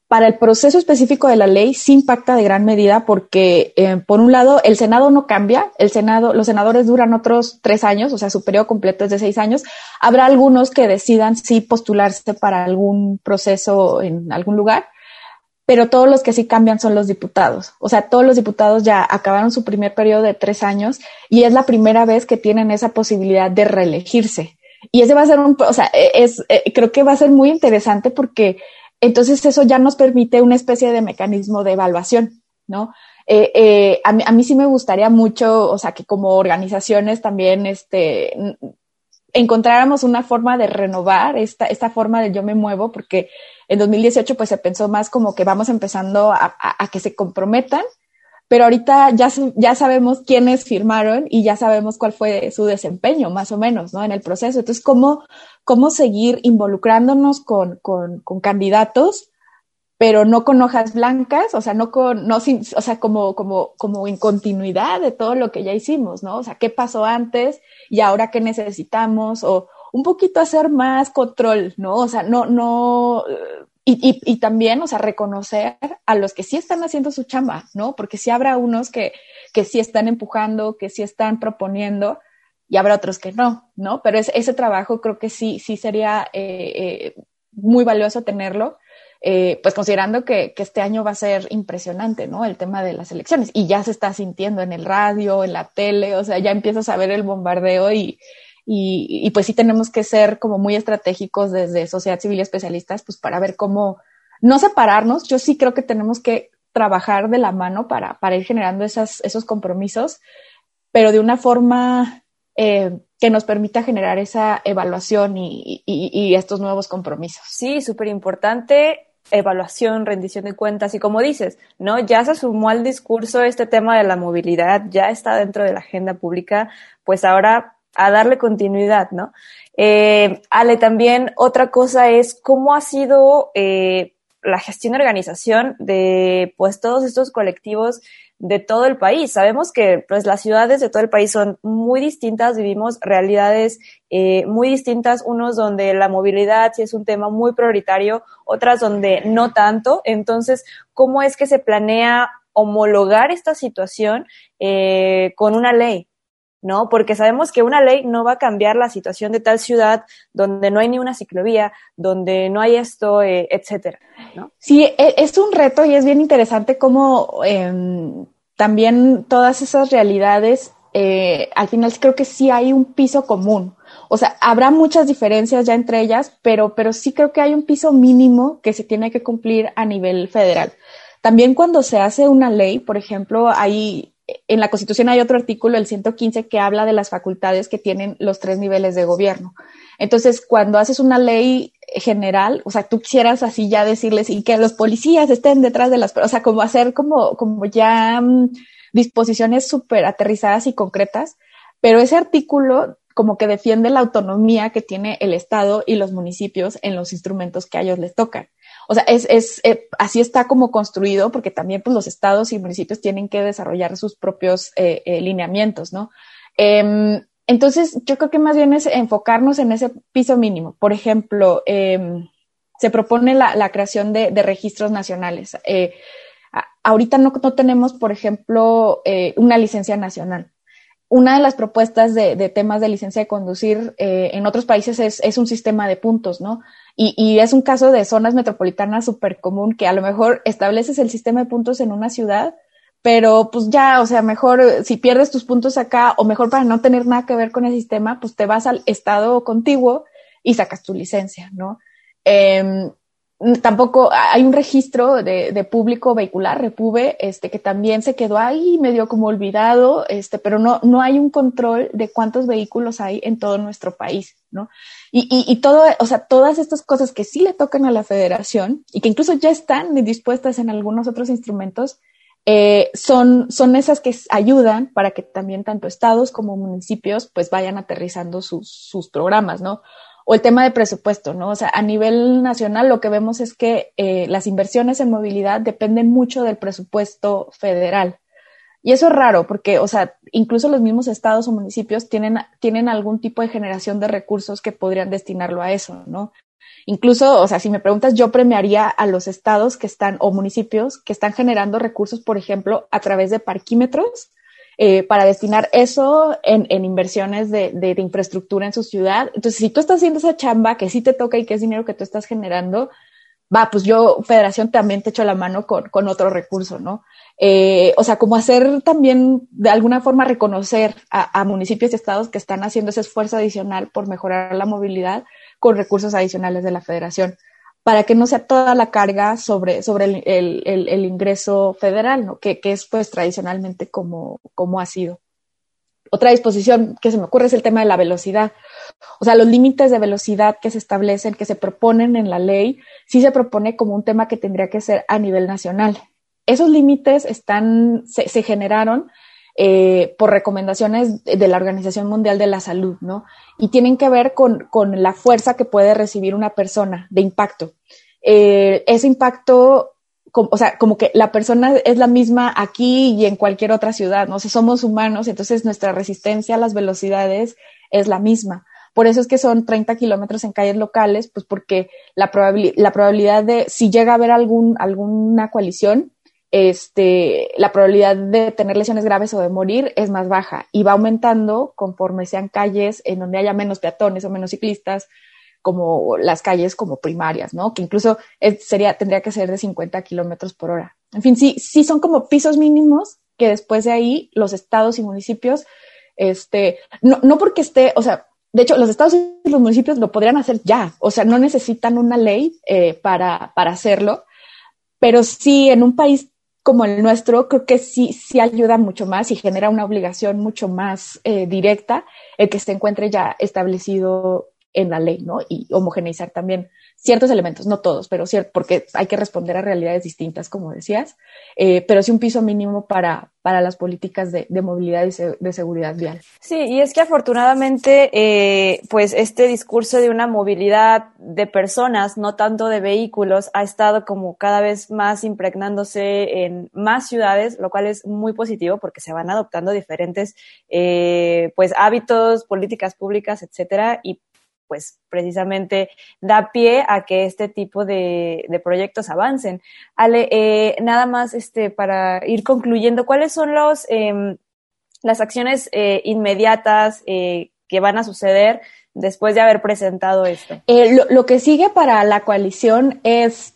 Speaker 8: para el proceso específico de la ley sí impacta de gran medida porque, eh, por un lado, el Senado no cambia, el Senado, los senadores duran otros tres años, o sea, su periodo completo es de seis años. Habrá algunos que decidan sí postularse para algún proceso en algún lugar, pero todos los que sí cambian son los diputados. O sea, todos los diputados ya acabaron su primer periodo de tres años y es la primera vez que tienen esa posibilidad de reelegirse. Y ese va a ser un, o sea, es, eh, creo que va a ser muy interesante porque entonces eso ya nos permite una especie de mecanismo de evaluación, ¿no? Eh, eh, a, mí, sí me gustaría mucho, o sea, que como organizaciones también este, encontráramos una forma de renovar esta, esta forma de yo me muevo, porque en 2018 pues se pensó más como que vamos empezando a, que se comprometan, pero ahorita ya, ya sabemos quiénes firmaron y ya sabemos cuál fue su desempeño, más o menos, ¿no? En el proceso. Entonces, ¿cómo, cómo seguir involucrándonos con, con, con candidatos pero no con hojas blancas, o sea, no con, no sin, o sea, como, como, como en continuidad de todo lo que ya hicimos, ¿no? O sea, ¿qué pasó antes y ahora qué necesitamos? O un poquito hacer más control, ¿no? O sea, no, no, y, y, y también, o sea, reconocer a los que sí están haciendo su chamba, ¿no? Porque sí habrá unos que, que sí están empujando, que sí están proponiendo, y habrá otros que no, ¿no? Pero es, ese trabajo creo que sí, sí sería eh, eh, muy valioso tenerlo eh, pues considerando que, que, este año va a ser impresionante, ¿no? El tema de las elecciones y ya se está sintiendo en el radio, en la tele, o sea, ya empiezas a ver el bombardeo y, y, y pues sí tenemos que ser como muy estratégicos desde sociedad civil y especialistas, pues para ver cómo no separarnos. Yo sí creo que tenemos que trabajar de la mano para, para ir generando esas, esos compromisos, pero de una forma eh, que nos permita generar esa evaluación y, y, y estos nuevos compromisos.
Speaker 6: Sí, súper importante evaluación, rendición de cuentas y como dices, ¿no? Ya se sumó al discurso este tema de la movilidad, ya está dentro de la agenda pública, pues ahora a darle continuidad, ¿no? Eh, Ale, también otra cosa es cómo ha sido eh, la gestión y organización de pues todos estos colectivos de todo el país. Sabemos que pues, las ciudades de todo el país son muy distintas, vivimos realidades eh, muy distintas, unos donde la movilidad sí es un tema muy prioritario, otras donde no tanto. Entonces, ¿cómo es que se planea homologar esta situación eh, con una ley? ¿No? Porque sabemos que una ley no va a cambiar la situación de tal ciudad donde no hay ni una ciclovía, donde no hay esto, eh, etcétera, ¿no?
Speaker 8: Sí, e, es un reto y es bien interesante cómo eh, también todas esas realidades, eh, al final creo que sí hay un piso común. O sea, habrá muchas diferencias ya entre ellas, pero, pero sí creo que hay un piso mínimo que se tiene que cumplir a nivel federal. También cuando se hace una ley, por ejemplo, hay, en la Constitución hay otro artículo, el 115, que habla de las facultades que tienen los tres niveles de gobierno. Entonces, cuando haces una ley general, o sea, tú quisieras así ya decirles y que los policías estén detrás de las, o sea, como hacer como, como ya mm, disposiciones súper aterrizadas y concretas, pero ese artículo como que defiende la autonomía que tiene el Estado y los municipios en los instrumentos que a ellos les tocan. O sea, es, es eh, así está como construido, porque también pues, los estados y municipios tienen que desarrollar sus propios eh, eh, lineamientos, ¿no? Eh, entonces, yo creo que más bien es enfocarnos en ese piso mínimo. Por ejemplo, eh, se propone la, la creación de, de, registros nacionales. Ahorita no, no, tenemos, por ejemplo, una licencia nacional. Una de las propuestas de, de temas de licencia de conducir en otros países es, es, un sistema de puntos, ¿no? Y, y es un caso de zonas metropolitanas súper común que a lo mejor estableces el sistema de puntos en una ciudad, pero pues ya, o sea, mejor eh, si pierdes tus puntos acá o mejor para no tener nada que ver con el sistema, pues te vas al estado contiguo y sacas tu licencia, ¿no? Eh, tampoco hay un registro de, de, público vehicular, Repube, este, que también se quedó ahí medio como olvidado, este, pero no, no hay un control de cuántos vehículos hay en todo nuestro país, ¿no? Y, y, y todo, o sea, todas estas cosas que sí le tocan a la federación y que incluso ya están dispuestas en algunos otros instrumentos, eh, son, son esas que ayudan para que también tanto estados como municipios pues vayan aterrizando sus, sus programas, ¿no? O el tema de presupuesto, ¿no? O sea, a nivel nacional lo que vemos es que eh, las inversiones en movilidad dependen mucho del presupuesto federal. Y eso es raro porque, o sea, incluso los mismos estados o municipios tienen, tienen algún tipo de generación de recursos que podrían destinarlo a eso, ¿no? Incluso, o sea, si me preguntas, yo premiaría a los estados que están o municipios que están generando recursos, por ejemplo, a través de parquímetros, eh, para destinar eso en, en inversiones de, de, de, infraestructura en su ciudad. Entonces, si tú estás haciendo esa chamba que sí te toca y que es dinero que tú estás generando, va, pues yo, federación, también te echo la mano con, con otro recurso, ¿no? Eh, o sea, como hacer también, de alguna forma, reconocer a, municipios y estados que están haciendo ese esfuerzo adicional por mejorar la movilidad con recursos adicionales de la federación, para que no sea toda la carga sobre, sobre el, el, el, el ingreso federal, ¿no? Que, que, es pues tradicionalmente como, como ha sido. otra disposición que se me ocurre es el tema de la velocidad. O sea, los límites de velocidad que se establecen, que se proponen en la ley, sí se propone como un tema que tendría que ser a nivel nacional. Esos límites están, se, generaron eh, por recomendaciones de la Organización Mundial de la Salud, ¿no? Y tienen que ver con, con la fuerza que puede recibir una persona de impacto. Eh, ese impacto, o sea, como que la persona es la misma aquí y en cualquier otra ciudad, ¿no? O somos humanos, entonces nuestra resistencia a las velocidades es la misma. Por eso es que son 30 kilómetros en calles locales, pues porque la, la probabilidad de, si llega a haber algún, alguna coalición, este, la probabilidad de tener lesiones graves o de morir es más baja y va aumentando conforme sean calles en donde haya menos peatones o menos ciclistas, como las calles como primarias, ¿no? Que incluso sería, tendría que ser de 50 kilómetros por hora. En fin, sí, sí son como pisos mínimos que después de ahí los estados y municipios, este, no, no porque esté, o sea, de hecho, los estados y los municipios lo podrían hacer ya, o sea, no necesitan una ley eh, para, para hacerlo, pero sí en un país como el nuestro, creo que sí, sí ayuda mucho más y genera una obligación mucho más eh, directa el que se encuentre ya establecido en la ley, ¿no? Y homogeneizar también ciertos elementos, no todos, pero cierto, porque hay que responder a realidades distintas, como decías, eh, pero sí un piso mínimo para, para las políticas de, de movilidad y de seguridad vial.
Speaker 6: Sí, y es que afortunadamente, eh, pues este discurso de una movilidad de personas, no tanto de vehículos, ha estado como cada vez más impregnándose en más ciudades, lo cual es muy positivo porque se van adoptando diferentes, eh, pues hábitos, políticas públicas, etcétera, y pues precisamente da pie a que este tipo de, proyectos avancen. Ale, eh, nada más este, para ir concluyendo, ¿cuáles son los, em, las acciones eh, inmediatas eh, que van a suceder después de haber presentado esto?
Speaker 8: Lo, lo, que sigue para la coalición es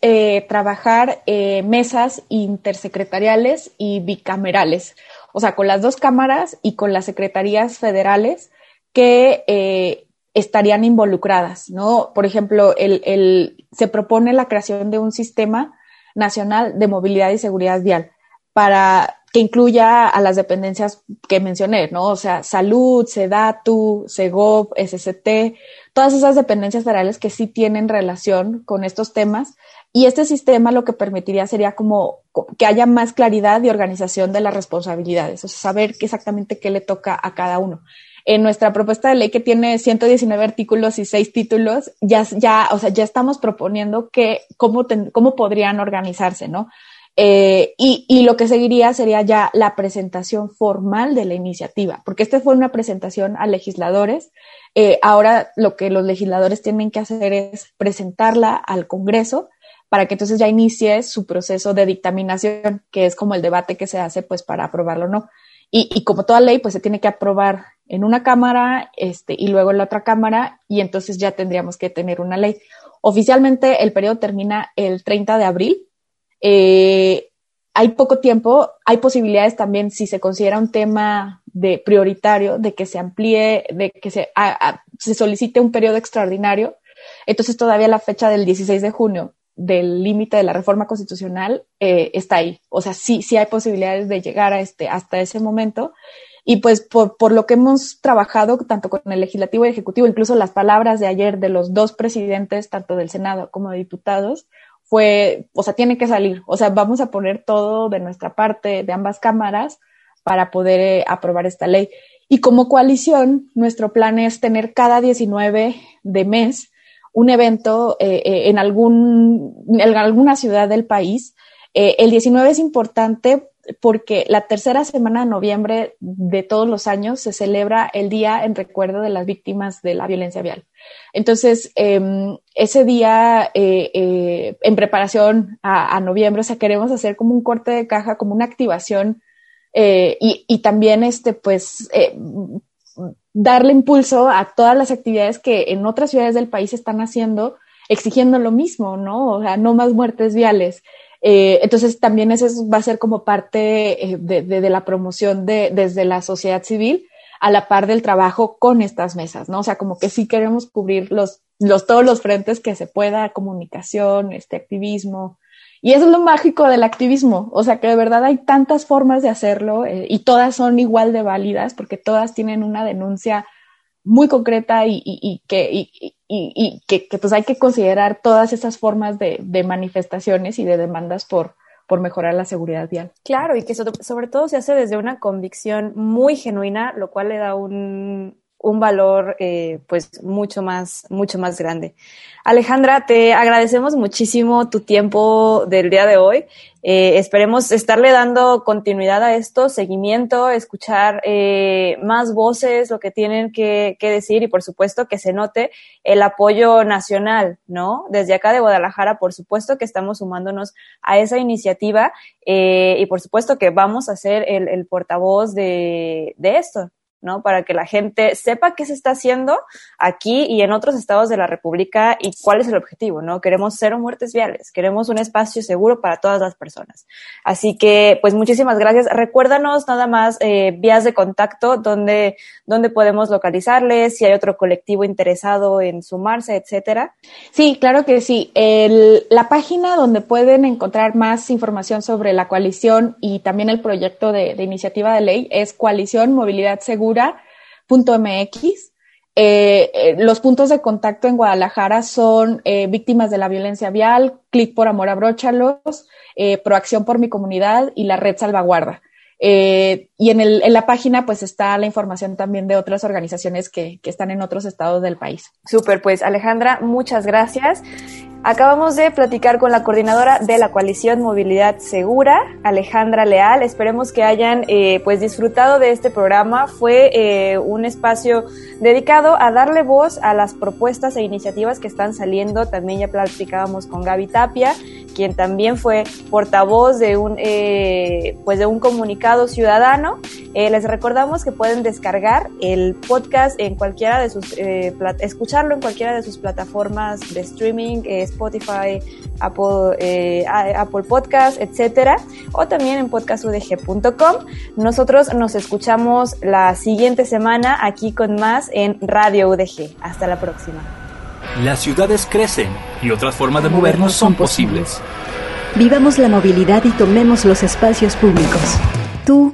Speaker 8: trabajar mesas intersecretariales y bicamerales, o sea, con las dos cámaras y con las secretarías federales que estarían involucradas, ¿no? Por ejemplo, el, el, se propone la creación de un sistema nacional de movilidad y seguridad vial para que incluya a las dependencias que mencioné, ¿no? O sea, salud, SEDATU, SEGOP, SST, todas esas dependencias federales que sí tienen relación con estos temas. Y este sistema lo que permitiría sería como que haya más claridad y organización de las responsabilidades, o sea, saber exactamente qué le toca a cada uno en nuestra propuesta de ley que tiene 119 artículos y 6 títulos, ya, ya, o sea, ya estamos proponiendo que cómo, cómo podrían organizarse, ¿no? Eh, y, y, lo que seguiría sería ya la presentación formal de la iniciativa, porque esta fue una presentación a legisladores. Eh, ahora lo que los legisladores tienen que hacer es presentarla al Congreso para que entonces ya inicie su proceso de dictaminación, que es como el debate que se hace pues para aprobarlo o no. Y, y como toda ley, pues se tiene que aprobar en una cámara este, y luego en la otra cámara y entonces ya tendríamos que tener una ley. Oficialmente el periodo termina el 30 de abril. Eh, hay poco tiempo, hay posibilidades también si se considera un tema de prioritario de que se amplíe, de que se, se solicite un periodo extraordinario. Entonces todavía la fecha del 16 de junio del límite de la reforma constitucional eh, está ahí. O sea, sí, sí hay posibilidades de llegar a este, hasta ese momento. Y pues por, por, lo que hemos trabajado tanto con el legislativo y ejecutivo, incluso las palabras de ayer de los dos presidentes, tanto del Senado como de diputados, fue, o sea, tiene que salir. O sea, vamos a poner todo de nuestra parte, de ambas cámaras, para poder eh, aprobar esta ley. Y como coalición, nuestro plan es tener cada 19 de mes un evento eh, eh, en, algún, en alguna ciudad del país. el 19 es importante porque la tercera semana de noviembre de todos los años se celebra el Día en recuerdo de las víctimas de la violencia vial. Entonces, em, ese día, eh, eh, en preparación a, noviembre, o sea, queremos hacer como un corte de caja, como una activación eh, y, y, también, este, pues, darle impulso a todas las actividades que en otras ciudades del país están haciendo, exigiendo lo mismo, ¿no? O sea, no más muertes viales. Eh, entonces también eso va a ser como parte eh, de, la promoción de, desde la sociedad civil a la par del trabajo con estas mesas, ¿no? O sea, como que sí queremos cubrir los, los, todos los frentes que se pueda, comunicación, este activismo, Y eso es lo mágico del activismo, o sea que de verdad hay tantas formas de hacerlo eh, y todas son igual de válidas porque todas tienen una denuncia muy concreta y, que, y, que, pues hay que considerar todas esas formas de, manifestaciones y de demandas por, por mejorar la seguridad vial.
Speaker 6: Claro, y que sobre todo se hace desde una convicción muy genuina, lo cual le da un, un valor eh, pues mucho más, mucho más grande. Alejandra, te agradecemos muchísimo tu tiempo del día de hoy. Eh, esperemos estarle dando continuidad a esto, seguimiento, escuchar eh, más voces, lo que tienen que, que, decir y por supuesto que se note el apoyo nacional, ¿no? Desde acá de Guadalajara, por supuesto que estamos sumándonos a esa iniciativa y por supuesto que vamos a ser el, el portavoz de, de esto, ¿no? Para que la gente sepa qué se está haciendo aquí y en otros estados de la República y cuál es el objetivo, ¿no? Queremos cero muertes viales, queremos un espacio seguro para todas las personas. Así que, pues muchísimas gracias. Recuérdanos nada más eh, vías de contacto donde, donde podemos localizarles, si hay otro colectivo interesado en sumarse, etcétera.
Speaker 8: Sí, claro que sí. la página donde pueden encontrar más información sobre la coalición y también el proyecto de, de iniciativa de ley es Coalición Movilidad Segura segura.mx. Eh, eh, los puntos de contacto en Guadalajara son eh, víctimas de la violencia vial, Clic por Amor Abróchalos, Proacción por mi comunidad y la Red Salvaguarda. Y en, el, en, la página pues está la información también de otras organizaciones que, que están en otros estados del país.
Speaker 6: Súper, pues Alejandra, muchas gracias. Acabamos de platicar con la coordinadora de la coalición Movilidad Segura, Alejandra Leal. Esperemos que hayan eh, pues disfrutado de este programa. Fue eh, un espacio dedicado a darle voz a las propuestas e iniciativas que están saliendo. También ya platicábamos con Gaby Tapia, quien también fue portavoz de un eh, pues de un comunicado ciudadano. Les recordamos que pueden descargar el podcast en cualquiera de sus escucharlo en cualquiera de sus plataformas de streaming Spotify, Apple, eh, Apple Podcast, etcétera, o también en podcastudg.com. Nosotros nos escuchamos la siguiente semana aquí con más en Radio UDG. Hasta la próxima.
Speaker 1: Las ciudades crecen y otras formas de movernos son posibles.
Speaker 2: Vivamos la movilidad y tomemos los espacios públicos. ¿Tú